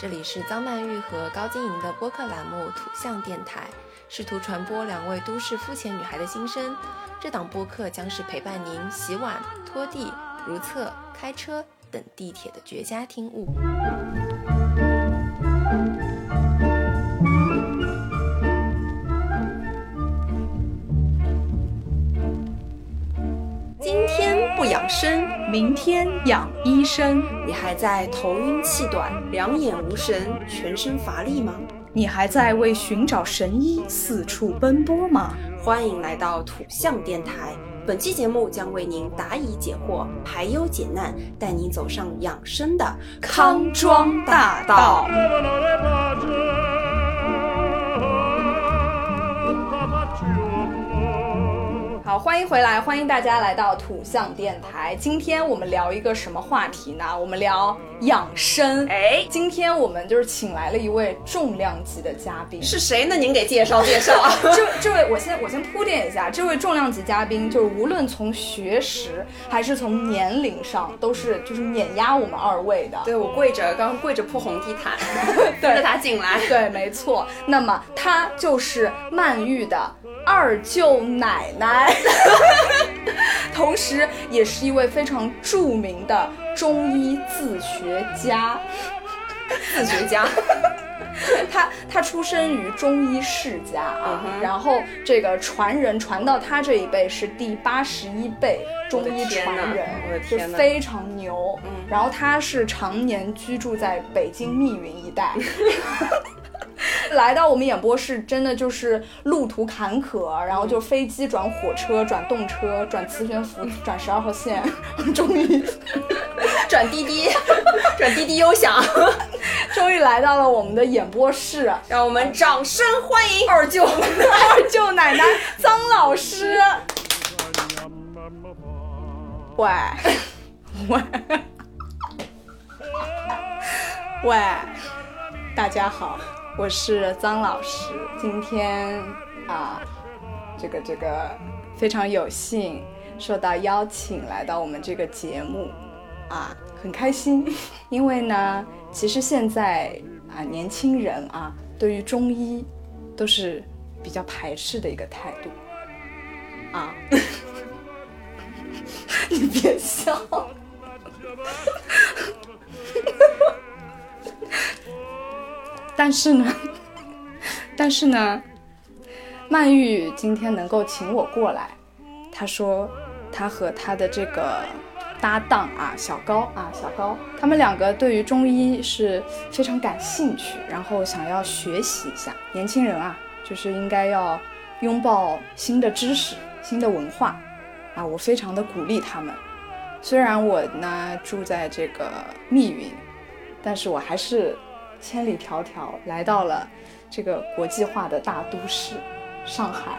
这里是张曼玉和高晶莹的播客栏目《土象电台》，试图传播两位都市肤浅女孩的心声。这档播客将是陪伴您洗碗、拖地、如厕、开车等地铁的绝佳听物。生，明天养医生。你还在头晕气短、两眼无神、全身乏力吗？你还在为寻找神医四处奔波吗？欢迎来到土象电台，本期节目将为您答疑解惑、排忧解难，带您走上养生的康庄大道。好，欢迎回来，欢迎大家来到土象电台。今天我们聊一个什么话题呢？我们聊养生。哎，今天我们就是请来了一位重量级的嘉宾，是谁呢？您给介绍介绍。这这位，我先我先铺垫一下，这位重量级嘉宾，就是无论从学识还是从年龄上，都是就是碾压我们二位的。对我跪着，刚刚跪着铺红地毯，对着他进来。对，没错。那么他就是曼玉的二舅奶奶。同时，也是一位非常著名的中医自学家。自学家，他他出生于中医世家啊，然后这个传人传到他这一辈是第八十一辈中医传人，就非常牛。然后他是常年居住在北京密云一带。来到我们演播室，真的就是路途坎坷，然后就飞机转火车，转动车，转磁悬浮，转十二号线，终于 转滴滴，转滴滴优享，终于来到了我们的演播室，让我们掌声欢迎二舅 二舅奶奶张老师。喂，喂，喂，大家好。我是张老师，今天啊，这个这个非常有幸受到邀请来到我们这个节目，啊，很开心，因为呢，其实现在啊，年轻人啊，对于中医都是比较排斥的一个态度，啊，你别笑。但是呢，但是呢，曼玉今天能够请我过来，她说她和她的这个搭档啊，小高啊，小高，他们两个对于中医是非常感兴趣，然后想要学习一下。年轻人啊，就是应该要拥抱新的知识、新的文化啊，我非常的鼓励他们。虽然我呢住在这个密云，但是我还是。千里迢迢来到了这个国际化的大都市上海，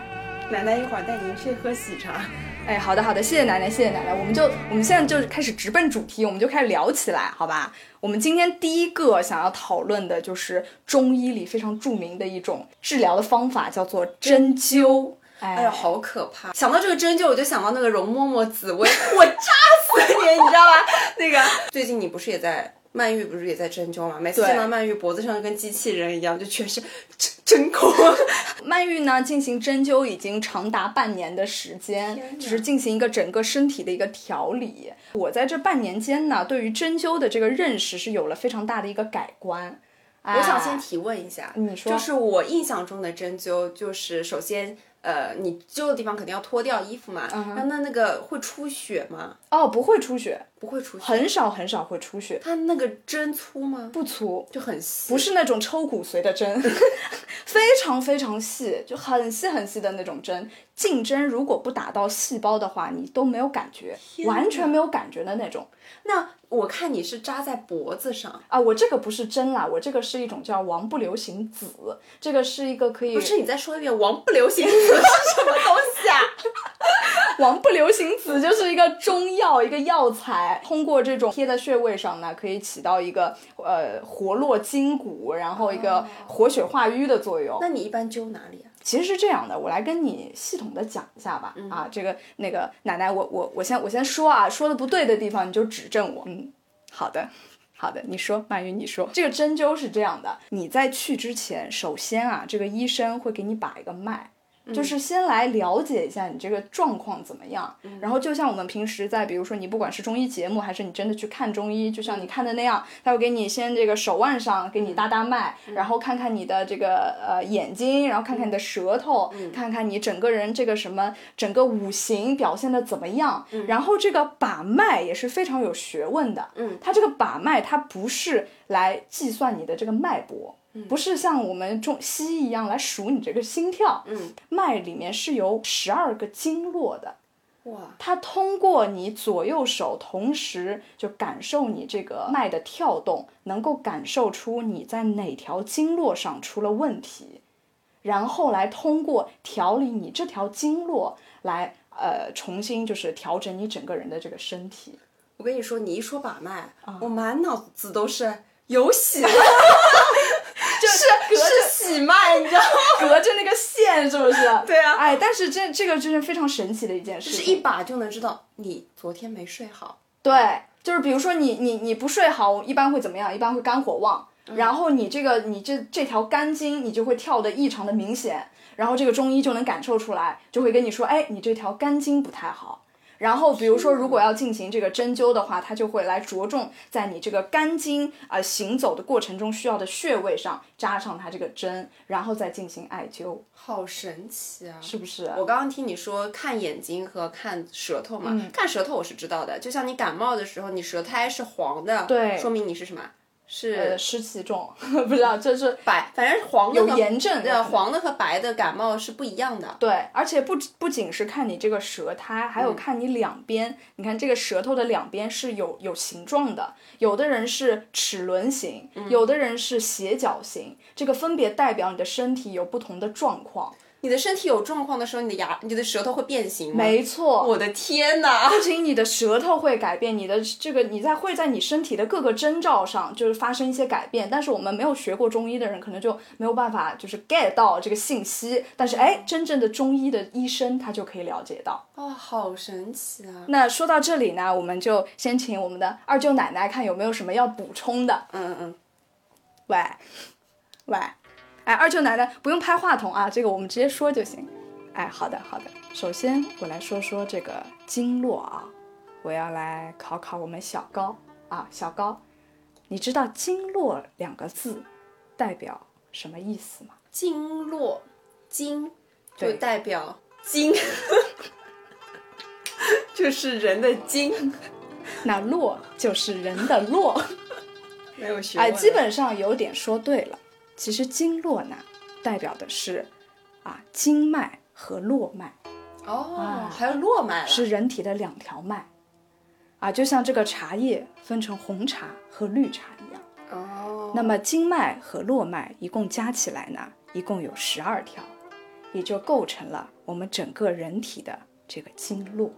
奶奶一会儿带您去喝喜茶。哎，好的好的，谢谢奶奶谢谢奶奶。我们就我们现在就开始直奔主题，我们就开始聊起来，好吧？我们今天第一个想要讨论的就是中医里非常著名的一种治疗的方法，叫做针灸。哎呀，好可怕！想到这个针灸，我就想到那个容嬷嬷紫薇，我扎死你，你知道吧？那个最近你不是也在？曼玉不是也在针灸吗？每次见到曼玉脖子上就跟机器人一样，就全是 针针孔。曼玉呢进行针灸已经长达半年的时间，就是进行一个整个身体的一个调理。我在这半年间呢，对于针灸的这个认识是有了非常大的一个改观。我想先提问一下，你说，就是我印象中的针灸，就是首先。呃，你灸的地方肯定要脱掉衣服嘛？那那那个会出血吗？哦，不会出血，不会出血，很少很少会出血。它那个针粗吗？不粗，就很细，不是那种抽骨髓的针，非常非常细，就很细很细的那种针。进针如果不打到细胞的话，你都没有感觉，完全没有感觉的那种。那我看你是扎在脖子上啊，我这个不是针啦，我这个是一种叫王不留行子，这个是一个可以。不是，你再说一遍，王不留行子是什么东西啊？王不留行子就是一个中药，一个药材，通过这种贴在穴位上呢，可以起到一个呃活络筋骨，然后一个活血化瘀的作用。那你一般灸哪里啊？其实是这样的，我来跟你系统的讲一下吧。啊，这个那个奶奶，我我我先我先说啊，说的不对的地方你就指正我。嗯，好的，好的，你说，曼玉，你说，这个针灸是这样的，你在去之前，首先啊，这个医生会给你把一个脉。就是先来了解一下你这个状况怎么样，然后就像我们平时在，比如说你不管是中医节目，还是你真的去看中医，就像你看的那样，他会给你先这个手腕上给你搭搭脉，然后看看你的这个呃眼睛，然后看看你的舌头，看看你整个人这个什么整个五行表现的怎么样，然后这个把脉也是非常有学问的，嗯，它这个把脉它不是来计算你的这个脉搏。不是像我们中西医一样来数你这个心跳，嗯，脉里面是有十二个经络的，哇，它通过你左右手同时就感受你这个脉的跳动，能够感受出你在哪条经络上出了问题，然后来通过调理你这条经络来呃重新就是调整你整个人的这个身体。我跟你说，你一说把脉，我满脑子都是有喜了。喜脉，你知道吗？隔着那个线，是不是？对啊。哎，但是这这个真是非常神奇的一件事，就是一把就能知道你昨天没睡好。对，就是比如说你你你不睡好，一般会怎么样？一般会肝火旺，然后你这个你这这条肝经你就会跳的异常的明显，然后这个中医就能感受出来，就会跟你说，哎，你这条肝经不太好。然后，比如说，如果要进行这个针灸的话，它就会来着重在你这个肝经啊行走的过程中需要的穴位上扎上它这个针，然后再进行艾灸。好神奇啊！是不是？我刚刚听你说看眼睛和看舌头嘛，看舌头我是知道的，就像你感冒的时候，你舌苔是黄的，对，说明你是什么？是湿气重，不知道，就是白，反正黄的有炎症，对，黄的和白的感冒是不一样的。对，而且不不仅是看你这个舌苔，还有看你两边，你看这个舌头的两边是有有形状的，有的人是齿轮形，有的人是斜角形，这个分别代表你的身体有不同的状况。你的身体有状况的时候，你的牙、你的舌头会变形吗？没错，我的天哪！不仅你的舌头会改变，你的这个你在会在你身体的各个征兆上就是发生一些改变。但是我们没有学过中医的人，可能就没有办法就是 get 到这个信息。但是哎，真正的中医的医生他就可以了解到。哇，好神奇啊！那说到这里呢，我们就先请我们的二舅奶奶看有没有什么要补充的。嗯嗯嗯，喂，喂。哎，二舅奶奶不用拍话筒啊，这个我们直接说就行。哎，好的好的。首先我来说说这个经络啊，我要来考考我们小高啊，小高，你知道“经络”两个字代表什么意思吗？经络，经就代表经，就是人的经，那络就是人的络。没有学哎，基本上有点说对了。其实经络呢，代表的是啊经脉和络脉哦，还有络脉是人体的两条脉啊，就像这个茶叶分成红茶和绿茶一样哦。那么经脉和络脉一共加起来呢，一共有十二条，也就构成了我们整个人体的这个经络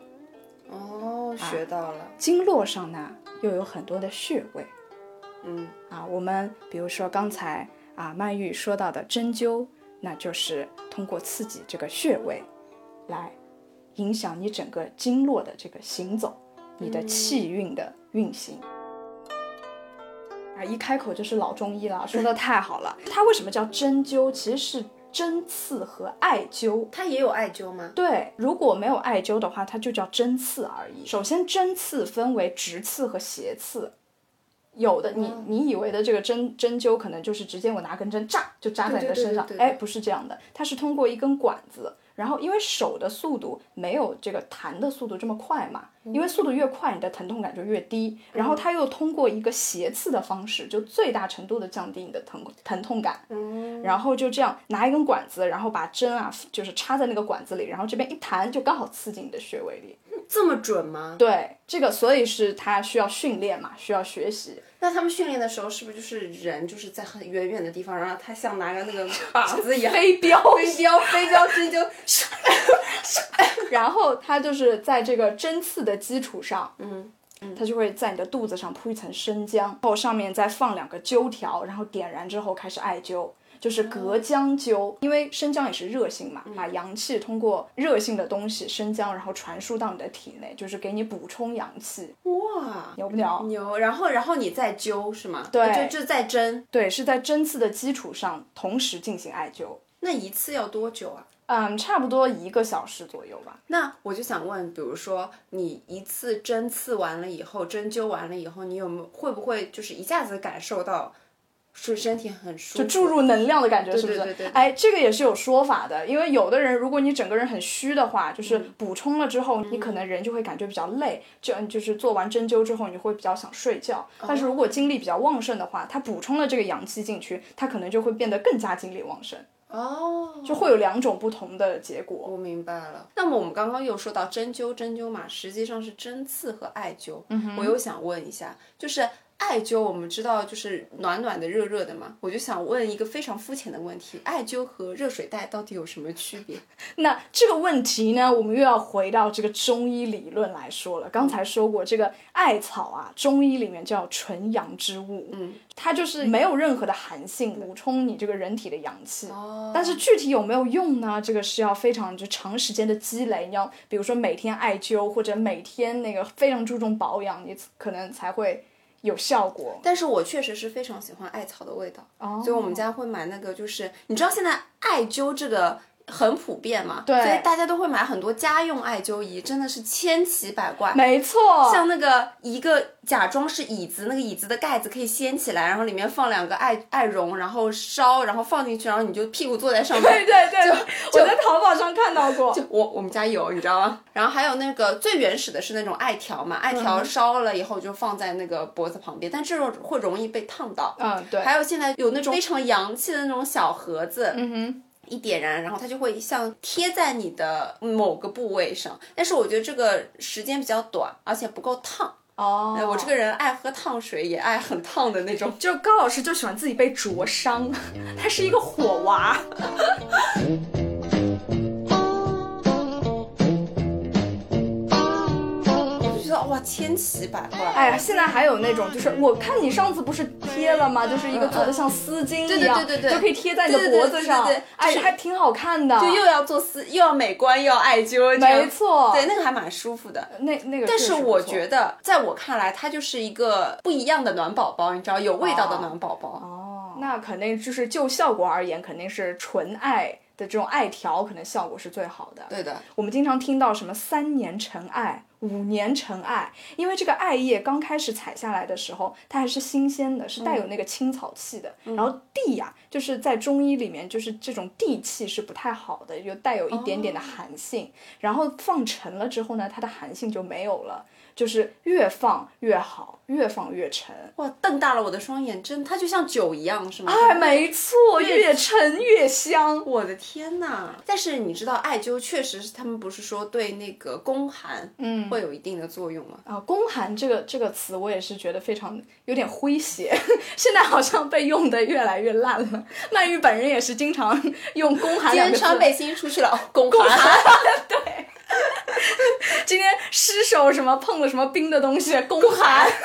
哦。学到了，经络上呢又有很多的穴位，嗯啊，我们比如说刚才。啊，曼玉说到的针灸，那就是通过刺激这个穴位，来影响你整个经络的这个行走，你的气运的运行。啊，一开口就是老中医了，说的太好了。它为什么叫针灸？其实是针刺和艾灸。它也有艾灸吗？对，如果没有艾灸的话，它就叫针刺而已。首先，针刺分为直刺和斜刺。有的，你你以为的这个针针灸，可能就是直接我拿根针扎就扎在你的身上，哎，不是这样的，它是通过一根管子，然后因为手的速度没有这个弹的速度这么快嘛，因为速度越快，你的疼痛感就越低，然后它又通过一个斜刺的方式，就最大程度的降低你的疼疼痛感，然后就这样拿一根管子，然后把针啊就是插在那个管子里，然后这边一弹就刚好刺进你的穴位里。这么准吗？对，这个所以是他需要训练嘛，需要学习。那他们训练的时候是不是就是人就是在很远远的地方，然后他像拿个那个 靶子一样飞镖，飞镖，飞镖针灸，然后他就是在这个针刺的基础上，嗯，它就会在你的肚子上铺一层生姜，然后上面再放两个灸条，然后点燃之后开始艾灸。就是隔姜灸，因为生姜也是热性嘛，把阳气通过热性的东西生姜，然后传输到你的体内，就是给你补充阳气。哇，牛不牛？牛。然后，然后你再灸是吗？对，就就在针。对，是在针刺的基础上同时进行艾灸。那一次要多久啊？嗯，差不多一个小时左右吧。那我就想问，比如说你一次针刺完了以后，针灸完了以后，你有没有会不会就是一下子感受到？是身体很舒服，就注入能量的感觉，是不是？对对对。哎，这个也是有说法的，因为有的人，如果你整个人很虚的话，就是补充了之后，你可能人就会感觉比较累，就就是做完针灸之后，你会比较想睡觉。但是如果精力比较旺盛的话，它补充了这个阳气进去，它可能就会变得更加精力旺盛。哦，就会有两种不同的结果。我明白了。那么我们刚刚又说到针灸，针灸嘛，实际上是针刺和艾灸。嗯我又想问一下，就是。艾灸我们知道就是暖暖的、热热的嘛，我就想问一个非常肤浅的问题：艾灸和热水袋到底有什么区别？那这个问题呢，我们又要回到这个中医理论来说了。刚才说过，这个艾草啊，中医里面叫纯阳之物，嗯，它就是没有任何的寒性，补充你这个人体的阳气。哦，但是具体有没有用呢？这个是要非常就长时间的积累，你要比如说每天艾灸，或者每天那个非常注重保养，你可能才会。有效果，但是我确实是非常喜欢艾草的味道，所以我们家会买那个，就是你知道现在艾灸这个。很普遍嘛，对，所以大家都会买很多家用艾灸仪，真的是千奇百怪。没错，像那个一个假装是椅子，那个椅子的盖子可以掀起来，然后里面放两个艾艾绒，然后烧，然后放进去，然后你就屁股坐在上面。对对对，我在淘宝上看到过。就我我们家有，你知道吗？然后还有那个最原始的是那种艾条嘛，艾条烧了以后就放在那个脖子旁边，但这种会容易被烫到。嗯，对。还有现在有那种非常洋气的那种小盒子。嗯哼。一点燃，然后它就会像贴在你的某个部位上，但是我觉得这个时间比较短，而且不够烫。哦，我这个人爱喝烫水，也爱很烫的那种。就高老师就喜欢自己被灼伤，他是一个火娃。哇，千奇百怪！哎呀，现在还有那种，就是我看你上次不是贴了吗？就是一个做的像丝巾一样，对对对对，就可以贴在你的脖子上，哎，还挺好看的。就又要做丝，又要美观，又要艾灸，没错，对，那个还蛮舒服的。那那个，但是我觉得，在我看来，它就是一个不一样的暖宝宝，你知道，有味道的暖宝宝。哦，那肯定就是就效果而言，肯定是纯艾。的这种艾条可能效果是最好的。对的，我们经常听到什么三年成艾、五年陈艾，因为这个艾叶刚开始采下来的时候，它还是新鲜的，是带有那个青草气的。然后地呀，就是在中医里面，就是这种地气是不太好的，就带有一点点的寒性。然后放陈了之后呢，它的寒性就没有了。就是越放越好，越放越沉。哇，瞪大了我的双眼，真它就像酒一样，是吗？哎，没错，越沉越香。我的天哪！但是你知道，艾灸确实是他们不是说对那个宫寒，嗯，会有一定的作用吗？啊，宫寒这个这个词，我也是觉得非常有点诙谐，现在好像被用的越来越烂了。曼玉本人也是经常用宫寒两个字。穿背心出去了，宫寒。对。今天失手什么碰了什么冰的东西，宫寒。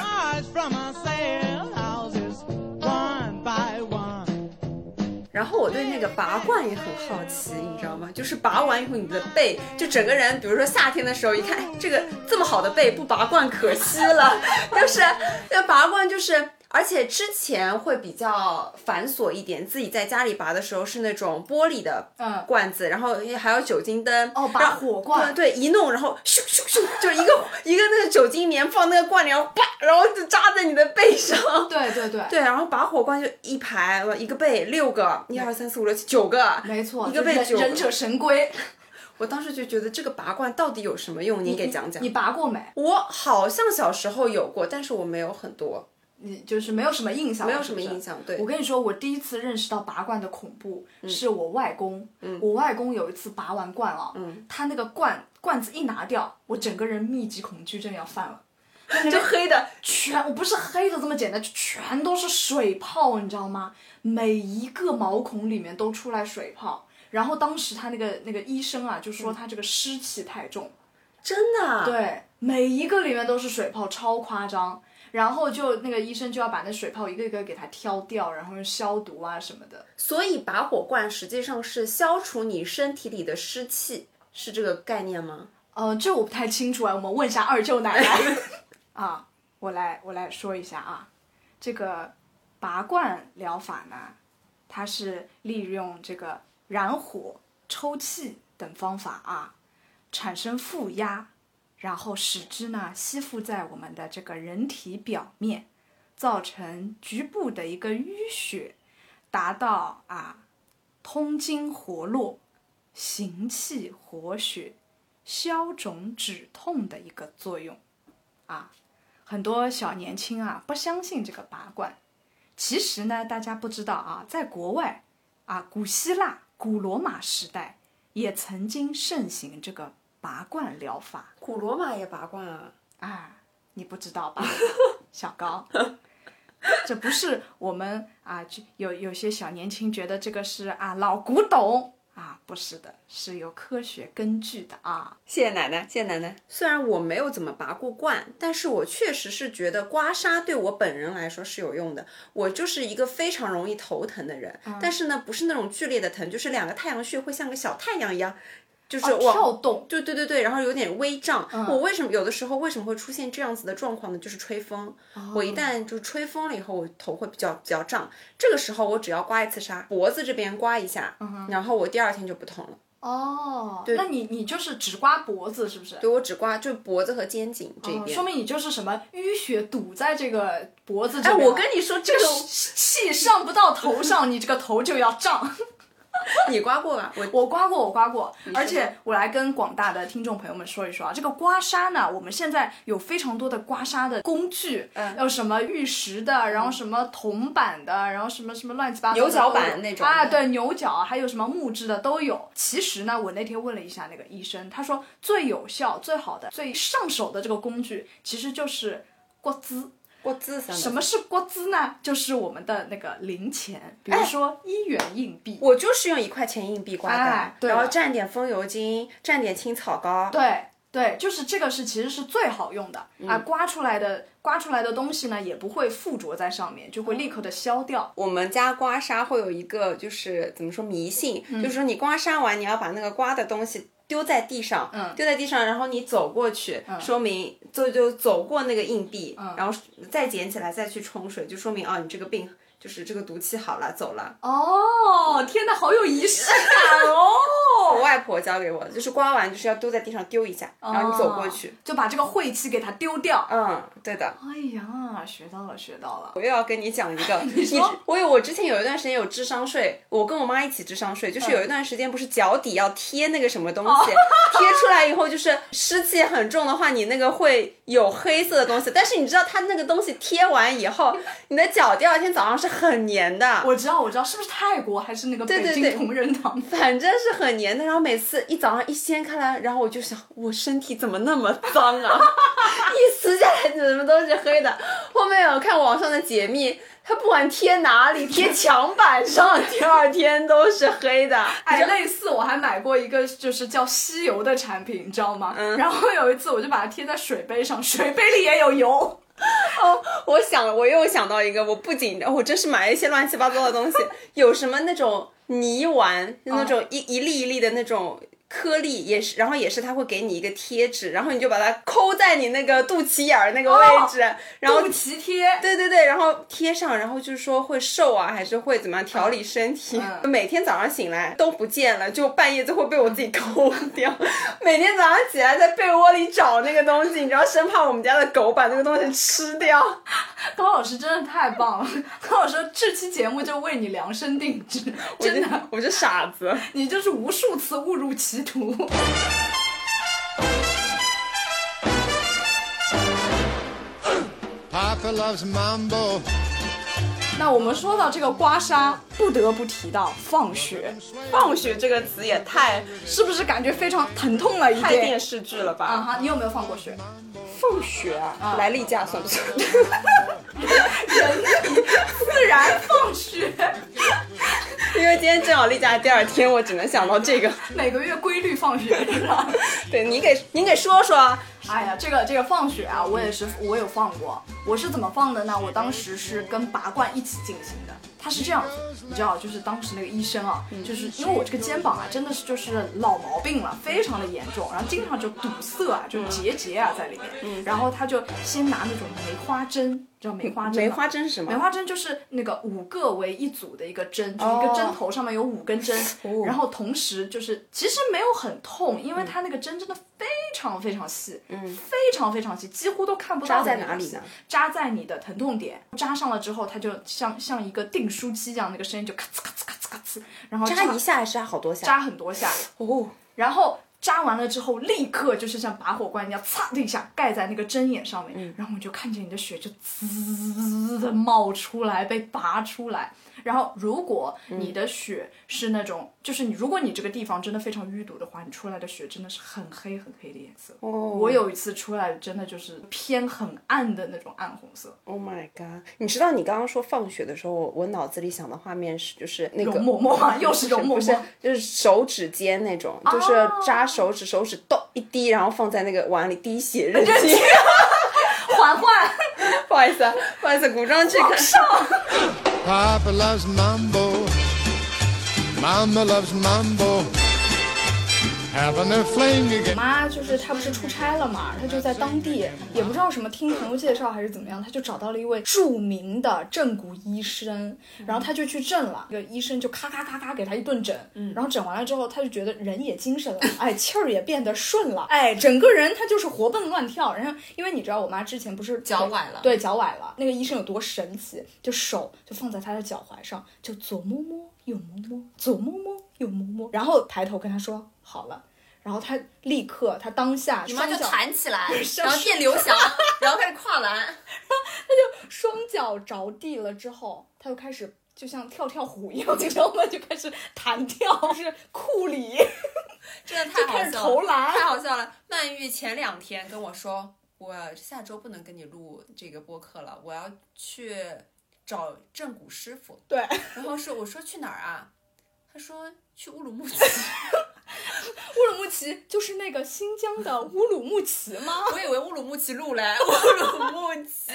然后我对那个拔罐也很好奇，你知道吗？就是拔完以后，你的背就整个人，比如说夏天的时候，一看，哎，这个这么好的背不拔罐可惜了。但是那拔罐，就是。而且之前会比较繁琐一点，自己在家里拔的时候是那种玻璃的罐子，然后还有酒精灯哦，拔火罐，对，一弄然后咻咻咻，就一个 一个那个酒精棉放那个罐里，然后啪，然后就扎在你的背上。对对对，对，然后拔火罐就一排，一个背六个，一二三四五六七九个，没错，一个背九忍者神龟。我当时就觉得这个拔罐到底有什么用？你给讲讲。你拔过没？我好像小时候有过，但是我没有很多。你就是没有什么印象，没有什么印象。对，我跟你说，我第一次认识到拔罐的恐怖，是我外公。嗯，我外公有一次拔完罐了，嗯，他那个罐罐子一拿掉，我整个人密集恐惧症要犯了，就黑的全，我不是黑的这么简单，就全都是水泡，你知道吗？每一个毛孔里面都出来水泡。然后当时他那个那个医生啊，就说他这个湿气太重。真的？，啊对，每一个里面都是水泡，超夸张。然后就那个医生就要把那水泡一个一个给它挑掉，然后用消毒啊什么的。所以拔火罐实际上是消除你身体里的湿气，是这个概念吗？呃，这我不太清楚啊，我们问一下二舅奶奶 啊。我来我来说一下啊，这个拔罐疗法呢，它是利用这个燃火、抽气等方法啊，产生负压，然后使之呢吸附在我们的这个人体表面，造成局部的一个淤血，达到啊通经活络、行气活血、消肿止痛的一个作用啊。很多小年轻啊不相信这个拔罐，其实呢，大家不知道啊，在国外啊，古希腊、古罗马时代也曾经盛行这个拔罐疗法。古罗马也拔罐啊？啊，你不知道吧，小高？这不是我们啊，就有有些小年轻觉得这个是啊老古董啊，不是的，是有科学根据的啊。谢谢奶奶，谢谢奶奶。虽然我没有怎么拔过罐，但是我确实是觉得刮痧对我本人来说是有用的。我就是一个非常容易头疼的人，但是呢，不是那种剧烈的疼，就是两个太阳穴会像个小太阳一样，就是往、跳动，对对对对，然后有点微胀。我为什么有的时候为什么会出现这样子的状况呢？就是吹风。我一旦就是吹风了以后，我头会比较比较胀。这个时候我只要刮一次痧，脖子这边刮一下，然后我第二天就不痛了。哦，那你你就是只刮脖子是不是？对我只刮就脖子和肩颈这边。哦说明你就是什么淤血堵在这个脖子这哎，边哎。我跟你说，这个气上不到头上，你这个头就要胀。你刮过吧？我我刮过，我刮过，而且我来跟广大的听众朋友们说一说啊，这个刮痧呢，我们现在有非常多的刮痧的工具，嗯有什么玉石的，然后什么铜板的，然后什么什么乱七八糟牛角板那种啊，对，牛角，还有什么木质的都有。其实呢，我那天问了一下那个医生，他说最有效、最好的、最上手的这个工具，其实就是刮滋。我自三什么是国资呢？就是我们的那个零钱，比哎如说一元硬币。我就是用一块钱硬币刮的，哎对然后蘸点风油精，蘸点青草膏。对对，就是这个是其实是最好用的、嗯啊，刮出来的刮出来的东西呢，也不会附着在上面，就会立刻的消掉。我们家刮痧会有一个就是怎么说迷信，嗯就是说你刮痧完，你要把那个刮的东西丢在地上，嗯。丢在地上，然后你走过去，说明就就走过那个硬币，嗯。然后再捡起来再去冲水，就说明啊你这个病就是这个毒气好了走了。哦，天哪，好有仪式感哦！我外婆教给我的，就是刮完就是要丢在地上丢一下，然后你走过去。哦，就把这个晦气给它丢掉。嗯，对的。哎呀，学到了，学到了。我又要跟你讲一个，你说我有我之前有一段时间有智商税，我跟我妈一起智商税，就是有一段时间不是脚底要贴那个什么东西，贴出来以后就是湿气很重的话，你那个会有黑色的东西，但是你知道它那个东西贴完以后，你的脚第二天早上是很粘的，我知道，我知道，是不是泰国还是那个北京同仁堂？反正是很粘的。然后每次一早上一掀开来，然后我就想，我身体怎么那么脏啊？一撕下来怎么都是黑的。后面有看网上的解密，它不管贴哪里，贴墙板上，第二天都是黑的。哎，类似我还买过一个就是叫吸油的产品，你知道吗？嗯然后有一次我就把它贴在水杯上，水杯里也有油。哦我想，我又想到一个，我不仅我真是买了一些乱七八糟的东西，有什么那种泥丸，那种一一粒一粒的那种。颗粒也是，然后也是，它会给你一个贴纸，然后你就把它抠在你那个肚脐眼儿那个位置，然后肚脐贴，对对对，然后贴上，然后就是说会瘦啊，还是会怎么样调理身体？嗯每天早上醒来都不见了，就半夜就会被我自己抠 掉。每天早上起来在被窝里找那个东西，你知道，生怕我们家的狗把那个东西吃掉。高老师真的太棒了！高老师这期节目就为你量身定制，真的，我是傻子。你就是无数次误入歧途。Papa loves mambo. 那我们说到这个刮痧，不得不提到放血，放血这个词也太是不是感觉非常疼痛了一点太电？视剧了吧？啊哈，你有没有放过血？放血啊，来例假算不算？人自然放血，因为为今天正好例假第二天，我只能想到这个。每个月规律放学是吧？对，你给您给说说。哎呀，这个这个放学啊，我也是我有放过。我是怎么放的呢？我当时是跟拔罐一起进行的。他是这样子，你知道，就是当时那个医生啊，就是因为我这个肩膀啊，真的是就是老毛病了，非常的严重，然后经常就堵塞啊，就结节啊在里面。然后他就先拿那种梅花针。知道梅花针？梅花针是什么？梅花针就是那个五个为一组的一个针，就是一个针头上面有五根针，然后同时就是其实没有很痛，因为它那个针真的非常非常细，嗯，非常非常细，几乎都看不到。扎在哪里呢？扎在你的疼痛点，扎上了之后，它就像像一个订书机一样，那个声音就咔呲咔呲咔呲咔呲，然后扎一下还是扎好多下？扎很多下哦，然后。扎完了之后，立刻就是像拔火罐一样，擦的一下盖在那个针眼上面，然后我就看见你的血就滋的冒出来，被拔出来。然后，如果你的血是那种，就是你，如果你这个地方真的非常淤堵的话，你出来的血真的是很黑很黑的颜色。哦，我有一次出来真的就是偏很暗的那种暗红色。Oh my god！你知道你刚刚说放血的时候，我脑子里想的画面是就是那个容嬷嬷，又是容嬷嬷，就是手指尖那种，就是扎手指，手指咚一滴，然后放在那个碗里滴血认亲。嬛嬛 不好意思啊，不好意思，古装剧看上。Papa loves mambo. Mama loves mambo. 我妈就是她不是出差了嘛，她就在当地，也不知道什么听朋友介绍还是怎么样，她就找到了一位著名的正骨医生，然后她就去正了，那个医生就咔咔咔咔给她一顿整，然后整完了之后，她就觉得人也精神了，哎，气儿也变得顺了，哎，整个人她就是活蹦乱跳。然后因为你知道我妈之前不是脚崴了，对，脚崴了，那个医生有多神奇，就手就放在她的脚踝上，就左摸摸右摸摸，左摸摸右摸摸，然后抬头跟她说好了。然后他立刻，他当下你妈就弹起来，然后变刘翔，然后开始跨栏，然后他就双脚着地了之后，他就开始就像跳跳虎一样，你知道吗？就开始弹跳，就是库里，真的太好笑了，投篮，太好笑了。曼玉前两天跟我说，我下周不能跟你录这个播客了，我要去找正骨师傅。对，然后说我说去哪儿啊？他说去乌鲁木齐。乌鲁木齐就是那个新疆的乌鲁木齐吗？我以为乌鲁木齐路嘞，乌鲁木齐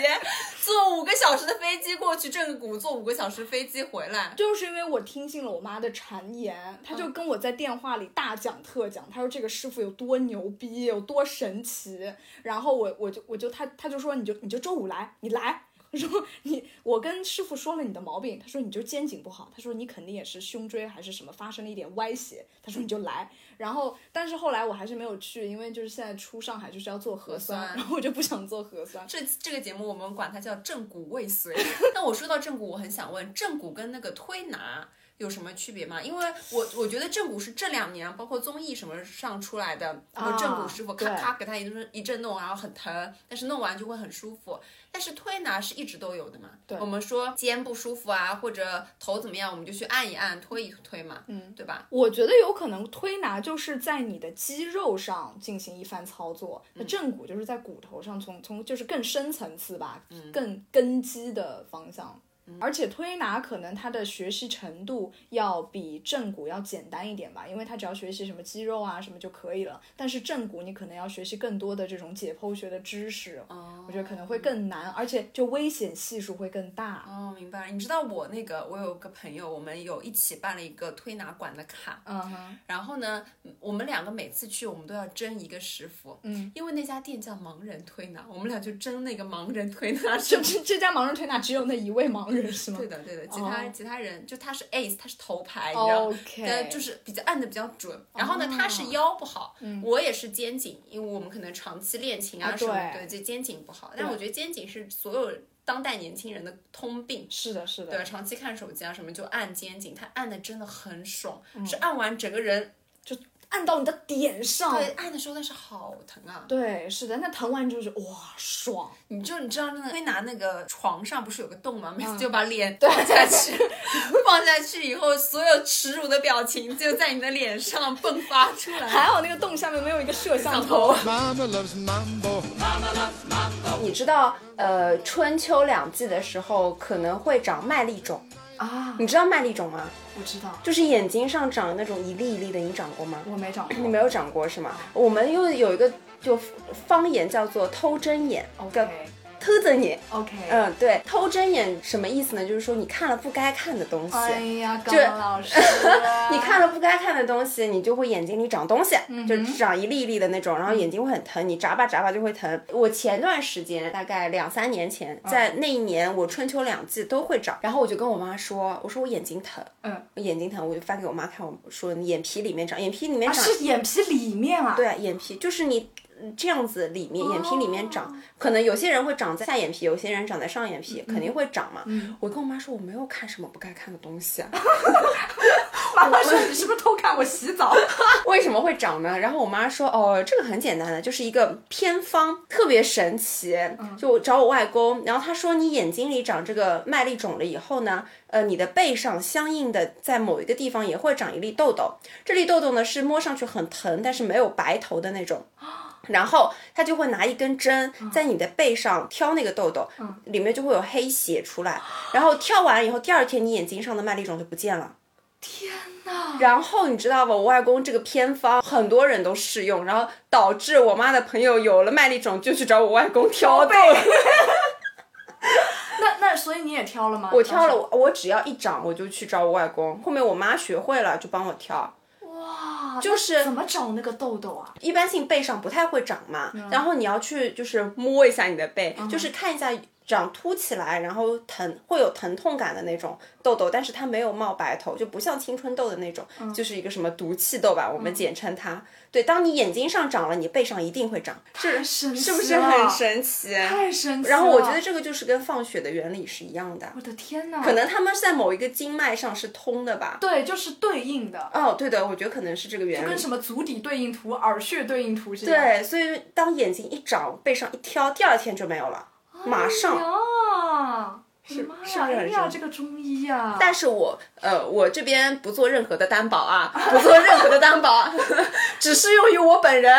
坐五个小时的飞机过去正骨，坐五个小时飞机回来。就是因为我听信了我妈的谗言，她就跟我在电话里大讲特讲，她说这个师傅有多牛逼，有多神奇。然后我我就我就她她就说你就你就周五来，你来。他说你，我跟师傅说了你的毛病。他说你就肩颈不好。他说你肯定也是胸椎还是什么发生了一点歪斜。他说你就来。然后，但是后来我还是没有去，因为就是现在出上海就是要做核酸，然后我就不想做核酸。这这个节目我们管它叫正骨未遂。那我说到正骨，我很想问，正骨跟那个推拿。有什么区别吗？因为我我觉得正骨是这两年包括综艺什么上出来的，然后正骨师傅咔咔给他一顿一阵弄，然后很疼，但是弄完就会很舒服。但是推拿是一直都有的嘛？对，我们说肩不舒服啊，或者头怎么样，我们就去按一按，推一推嘛，嗯，对吧？我觉得有可能推拿就是在你的肌肉上进行一番操作，那正骨就是在骨头上，从从就是更深层次吧，更根基的方向。而且推拿可能它的学习程度要比正骨要简单一点吧，因为它只要学习什么肌肉啊什么就可以了。但是正骨你可能要学习更多的这种解剖学的知识，我觉得可能会更难，而且就危险系数会更大。哦，明白。你知道我那个，我有个朋友，我们有一起办了一个推拿馆的卡，嗯哼。然后呢，我们两个每次去，我们都要争一个师傅，嗯，因为那家店叫盲人推拿，我们俩就争那个盲人推拿。这这家盲人推拿只有那一位盲。是吗？对的，对的，其他其他人就他是 ace，他是头牌，你知道吗？呃，就是比较按的比较准。然后呢，他是腰不好，我也是肩颈，因为我们可能长期练琴啊什么，对，就肩颈不好。但我觉得肩颈是所有当代年轻人的通病。是的，是的。对，长期看手机啊什么，就按肩颈，他按的真的很爽，是按完整个人就。按到你的点上，对，按的时候但是好疼啊。对，是的，那疼完之后就哇爽。你就你知道那个推拿那个床上不是有个洞吗？每次就把脸放下去，放下去以后，所有耻辱的表情就在你的脸上迸发出来。还好那个洞下面没有一个摄像头。你知道，呃，春秋两季的时候可能会长麦粒肿。啊，你知道麦粒肿吗？我知道，就是眼睛上长那种一粒一粒的，你长过吗？我没长过。你没有长过是吗？我们又有一个就方言叫做偷针眼，叫偷着你。OK，嗯，对，偷睁眼什么意思呢？就是说你看了不该看的东西。哎呀，高老师，你看了不该看的东西，你就会眼睛里长东西，嗯就长一粒一粒的那种，然后眼睛会很疼，你眨巴眨巴就会疼。我前段时间大概两三年前，嗯在那一年我春秋两季都会长，然后我就跟我妈说，我说我眼睛疼，嗯，我眼睛疼，我就发给我妈看，我说眼皮里面长，眼皮里面啊，长，是眼皮里面啊？，对，眼皮就是你。嗯这样子里面眼皮里面长，可能有些人会长在下眼皮，有些人长在上眼皮，肯定会长嘛。我跟我妈说我没有看什么不该看的东西啊，妈妈说你是不是偷看我洗澡？为什么会长呢？然后我妈说，哦，这个很简单的，就是一个偏方，特别神奇。就我找我外公，然后他说，你眼睛里长这个麦粒肿了以后呢，呃，你的背上相应的在某一个地方也会长一粒痘痘，这粒痘痘呢是摸上去很疼，但是没有白头的那种。然后他就会拿一根针在你的背上挑那个痘痘，里面就会有黑血出来。然后挑完以后，第二天你眼睛上的麦粒肿就不见了。天哪！然后你知道吧，我外公这个偏方很多人都试用，然后导致我妈的朋友有了麦粒肿就去找我外公挑痘。那那所以你也挑了吗？我挑了，我我只要一长我就去找我外公。后面我妈学会了就帮我挑。哇，就是怎么找那个痘痘啊？一般性背上不太会长嘛，嗯然后你要去就是摸一下你的背，就是看一下长凸起来，然后疼会有疼痛感的那种痘痘，但是它没有冒白头，就不像青春痘的那种，嗯就是一个什么毒气痘吧，我们简称它。对，当你眼睛上长了，你背上一定会长，是神奇是不是很神奇？太神奇了！然后我觉得这个就是跟放血的原理是一样的，我的天哪，可能他们在某一个经脉上是通的吧。对，就是对应的，哦，对的，我觉得可能是这个原理。就跟什么足底对应图、耳穴对应图是。对，所以当眼睛一长，背上一挑，第二天就没有了，马上。呀，是是妈呀，不是很哎呀，这个中医呀，但是我呃，我这边不做任何的担保啊，不做任何的担保，只适用于我本人。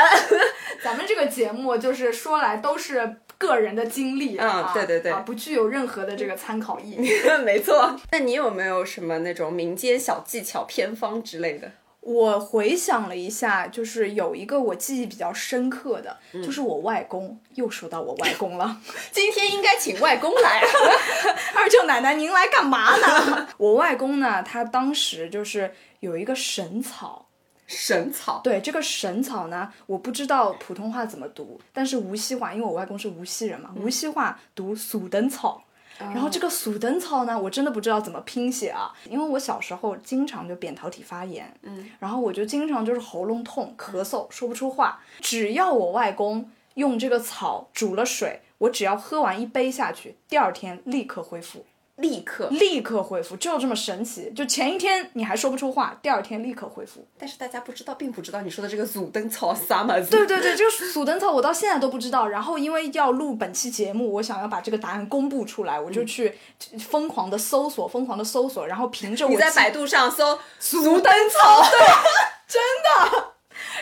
咱们这个节目就是说来都是个人的经历，嗯啊对对对啊，不具有任何的这个参考意义。没错。那你有没有什么那种民间小技巧、偏方之类的？我回想了一下，就是有一个我记忆比较深刻的，嗯就是我外公，又说到我外公了。今天应该请外公来。二舅奶奶，您来干嘛呢？我外公呢，他当时就是有一个神草，神草，对这个神草呢，我不知道普通话怎么读，但是无锡话，因为我外公是无锡人嘛，无锡话读苏灯草。然后这个鼠灯草呢，我真的不知道怎么拼写啊，因为我小时候经常就扁桃体发炎，嗯，然后我就经常就是喉咙痛、咳嗽，说不出话。只要我外公用这个草煮了水，我只要喝完一杯下去，第二天立刻恢复。立刻。立刻恢复，就这么神奇。就前一天你还说不出话，第二天立刻恢复。但是大家不知道，并不知道你说的这个祖灯草啥嘛子。对对对，这个鼠灯草我到现在都不知道。然后因为要录本期节目，我想要把这个答案公布出来，我就去疯狂的搜索，疯狂的搜索，然后凭着我你在百度上搜鼠灯草，对，真的。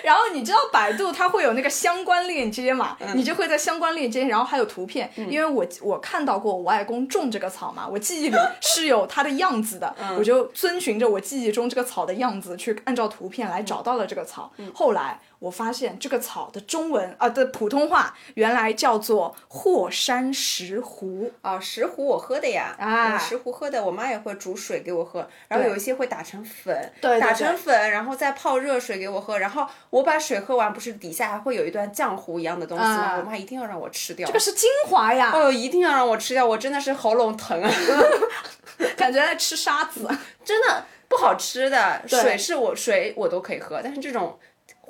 然后你知道百度它会有那个相关链接嘛？你就会在相关链接，然后还有图片，因为我我看到过我外公种这个草嘛，我记忆里 是有它的样子的，我就遵循着我记忆中这个草的样子去按照图片来找到了这个草。后来我发现这个草的中文啊的普通话原来叫做霍山石斛。啊，石斛我喝的呀，啊嗯石斛喝的，我妈也会煮水给我喝，然后有一些会打成粉，对对打成粉，然后再泡热水给我喝，然后我把水喝完，不是底下还会有一段浆糊一样的东西吗？啊我妈一定要让我吃掉，这个是精华呀，哦，一定要让我吃掉，我真的是喉咙疼啊 感觉在吃沙子。真的不好吃的，水是我水我都可以喝，但是这种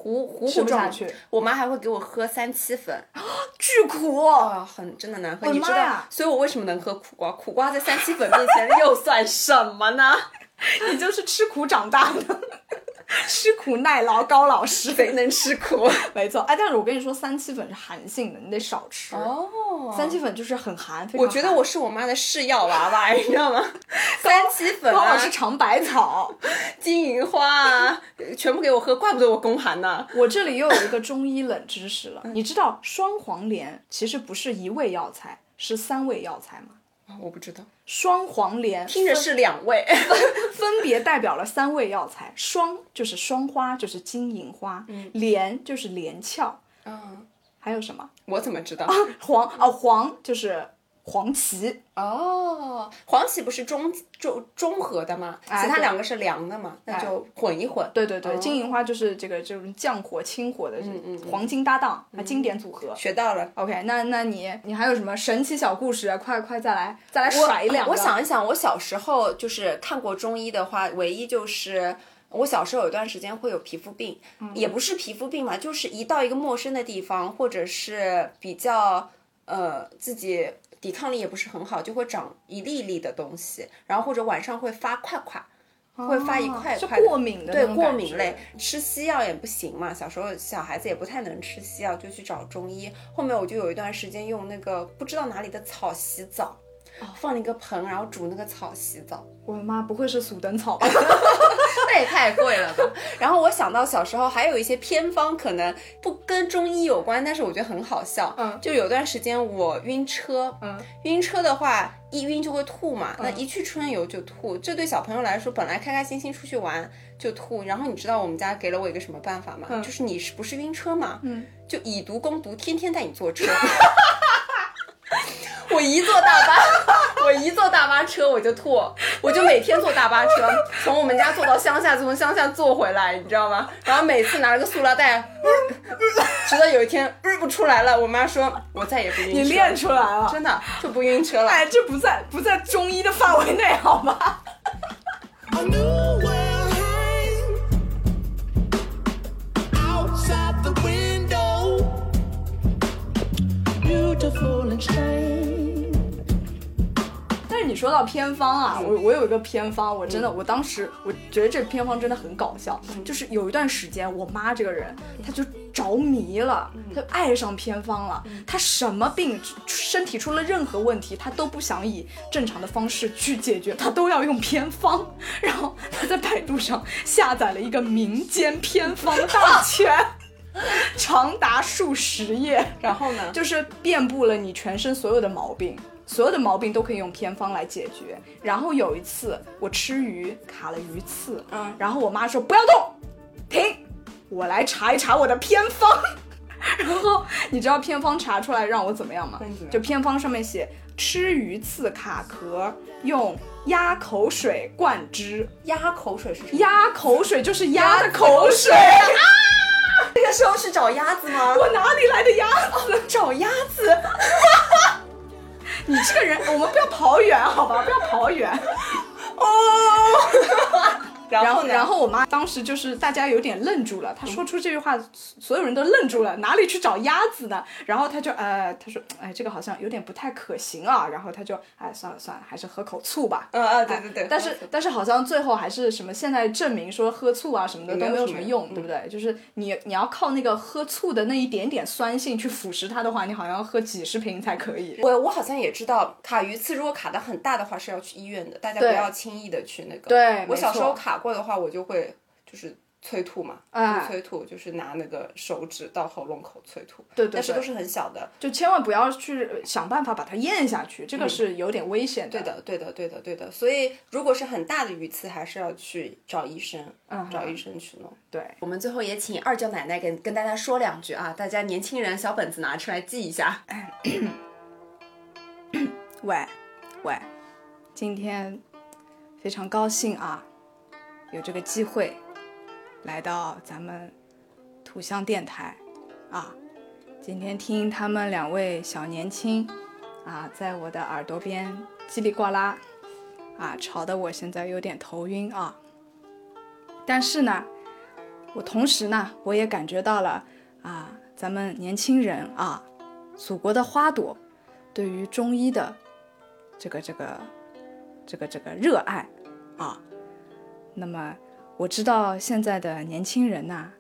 糊糊吃糊状，不下去。我妈还会给我喝三七粉，巨苦、啊，很真的难喝，你知道妈，所以我为什么能喝苦瓜？苦瓜在三七粉面前 又算什么呢？你就是吃苦长大的，吃苦耐劳高老师。谁能吃苦？没错，哎，但是我跟你说，三七粉是寒性的，你得少吃。哦三七粉就是很寒，我觉得我是我妈的试药娃娃，你知道吗？三七粉啊高老师，尝百草。金银花啊，全部给我喝，怪不得我宫寒呢。我这里又有一个中医冷知识了，你知道双黄连其实不是一味药材，是三味药材吗？啊我不知道，双黄连听着是两位。分别代表了三味药材，双就是双花，就是金银花，连就是连翘，嗯，还有什么？我怎么知道？黄哦，黄就是黄芪，哦，黄芪不是中中中和的吗？其他两个是凉的嘛，那就混一混。对对对，哦金银花就是这个这种降火清火的黄金搭档，啊，经典组合。学到了。OK，那那你你还有什么神奇小故事啊？快快再来再来甩一两个。我想一想，我小时候就是看过中医的话，唯一就是我小时候有一段时间会有皮肤病，也不是皮肤病嘛，就是一到一个陌生的地方，或者是比较呃自己抵抗力也不是很好，就会长一粒一粒的东西，然后或者晚上会发块块。会发一块块的过敏的对过敏类，吃西药也不行嘛。小时候小孩子也不太能吃西药，就去找中医。后面我就有一段时间用那个不知道哪里的草洗澡，哦放了一个盆，然后煮那个草洗澡。我的妈，不会是鼠灯草吧？那也太贵了吧！然后我想到小时候还有一些偏方，可能不跟中医有关，但是我觉得很好笑。嗯就有段时间我晕车，嗯，晕车的话一晕就会吐嘛，那一去春游就吐。这对小朋友来说，本来开开心心出去玩就吐。然后你知道我们家给了我一个什么办法吗？嗯就是你是不是晕车嘛？嗯，就以毒攻毒，天天带你坐车。我一坐大巴，我一坐大巴车我就吐，我就每天坐大巴车，从我们家坐到乡下，从乡下坐回来，你知道吗？然后每次拿了个塑料袋，直到有一天日不出来了，我妈说我再也不晕车，你练出来了。真的就不晕车了。哎，这不在不在中医的范围内，好吧？A new world hang outside the window, beautiful and strange. 你说到偏方啊，我我有一个偏方，我真的，我当时我觉得这偏方真的很搞笑，就是有一段时间，我妈这个人，她就着迷了，她就爱上偏方了，她什么病，身体出了任何问题，她都不想以正常的方式去解决，她都要用偏方。然后她在百度上下载了一个民间偏方大全。长达数十页，然后呢？就是遍布了你全身所有的毛病，所有的毛病都可以用偏方来解决。然后有一次我吃鱼卡了鱼刺，嗯然后我妈说不要动，停，我来查一查我的偏方。然后你知道偏方查出来让我怎么样吗就偏方上面写吃鱼刺卡壳用鸭口水灌汁，鸭口水是什么？鸭口水就是鸭的口水。那个时候是找鸭子吗？我哪里来的鸭子？找鸭子。你这个人，我们不要跑远，好吧？不要跑远。哦。然然后，然后我妈当时就是大家有点愣住了，她说出这句话，所有人都愣住了，哪里去找鸭子呢？然后她就呃，她说，哎，这个好像有点不太可行啊。然后她就，哎，算了算了，还是喝口醋吧。嗯嗯，对对对。但是但是好像最后还是什么，现在证明说喝醋啊什么的都没有什么用，对不对？就是你你要靠那个喝醋的那一点点酸性去腐蚀它的话，你好像要喝几十瓶才可以。我我好像也知道，卡鱼刺如果卡的很大的话是要去医院的，大家不要轻易的去那个。对我小时候错卡过的话，我就会就是催吐嘛，啊催吐，就是拿那个手指到喉咙口催吐，对对对但是都是很小的。就千万不要去想办法把它咽下去，这个是有点危险的。对的，对的，对的，对的。所以如果是很大的鱼刺，还是要去找医生，嗯找医生去弄。对，我们最后也请二舅奶奶跟跟大家说两句啊，大家年轻人小本子拿出来记一下。喂，喂，今天非常高兴啊，有这个机会来到咱们土象电台啊，今天听他们两位小年轻啊，在我的耳朵边叽里呱啦啊，吵得我现在有点头晕啊。但是呢，我同时呢，我也感觉到了啊，咱们年轻人啊，祖国的花朵对于中医的这个这个这个这个热爱啊。那么我知道现在的年轻人呐，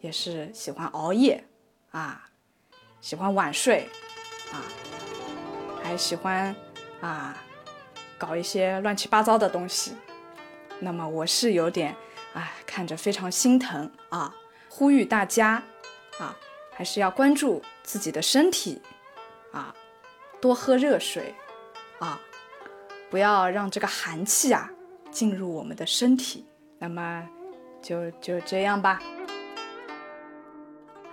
也是喜欢熬夜啊，喜欢晚睡啊，还喜欢啊搞一些乱七八糟的东西。那么我是有点哎，看着非常心疼啊，呼吁大家啊，还是要关注自己的身体啊，多喝热水啊，不要让这个寒气啊进入我们的身体。那么就就这样吧。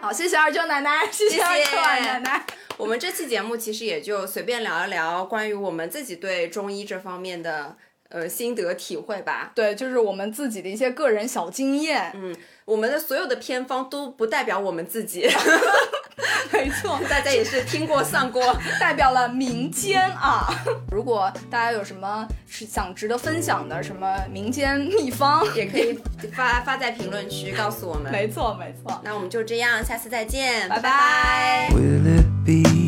好，谢谢二舅奶奶，谢谢二舅奶奶。我们这期节目其实也就随便聊一聊关于我们自己对中医这方面的呃心得体会吧。对，就是我们自己的一些个人小经验。嗯，我们的所有的偏方都不代表我们自己，没错，大家也是听过算过。代表了民间啊。如果大家有什么是想值得分享的什么民间秘方，也可以发发在评论区告诉我们。没错，没错。那我们就这样，下次再见，拜拜拜 Will it be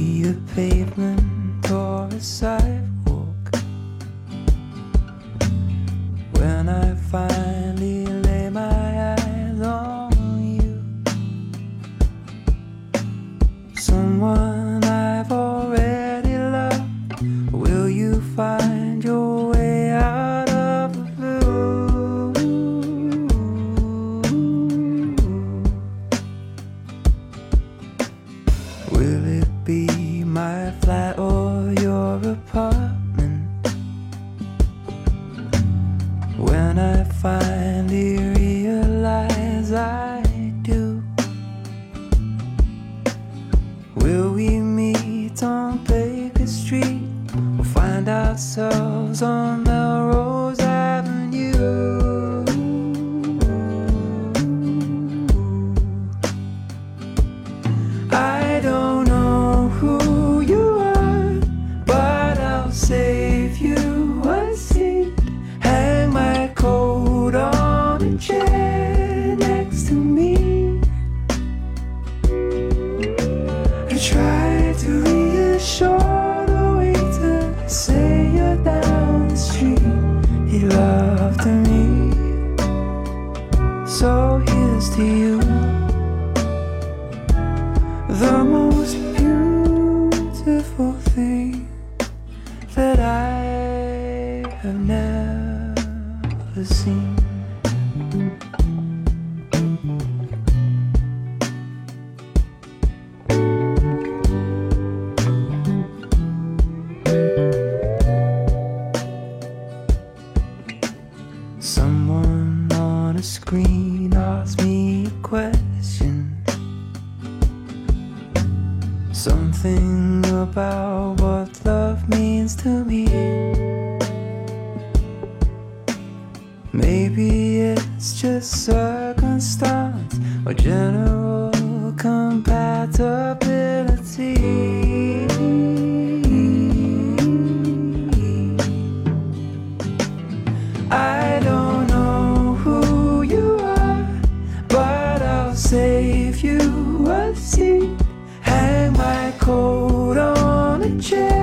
save you a seat. Hang my coat on a chair.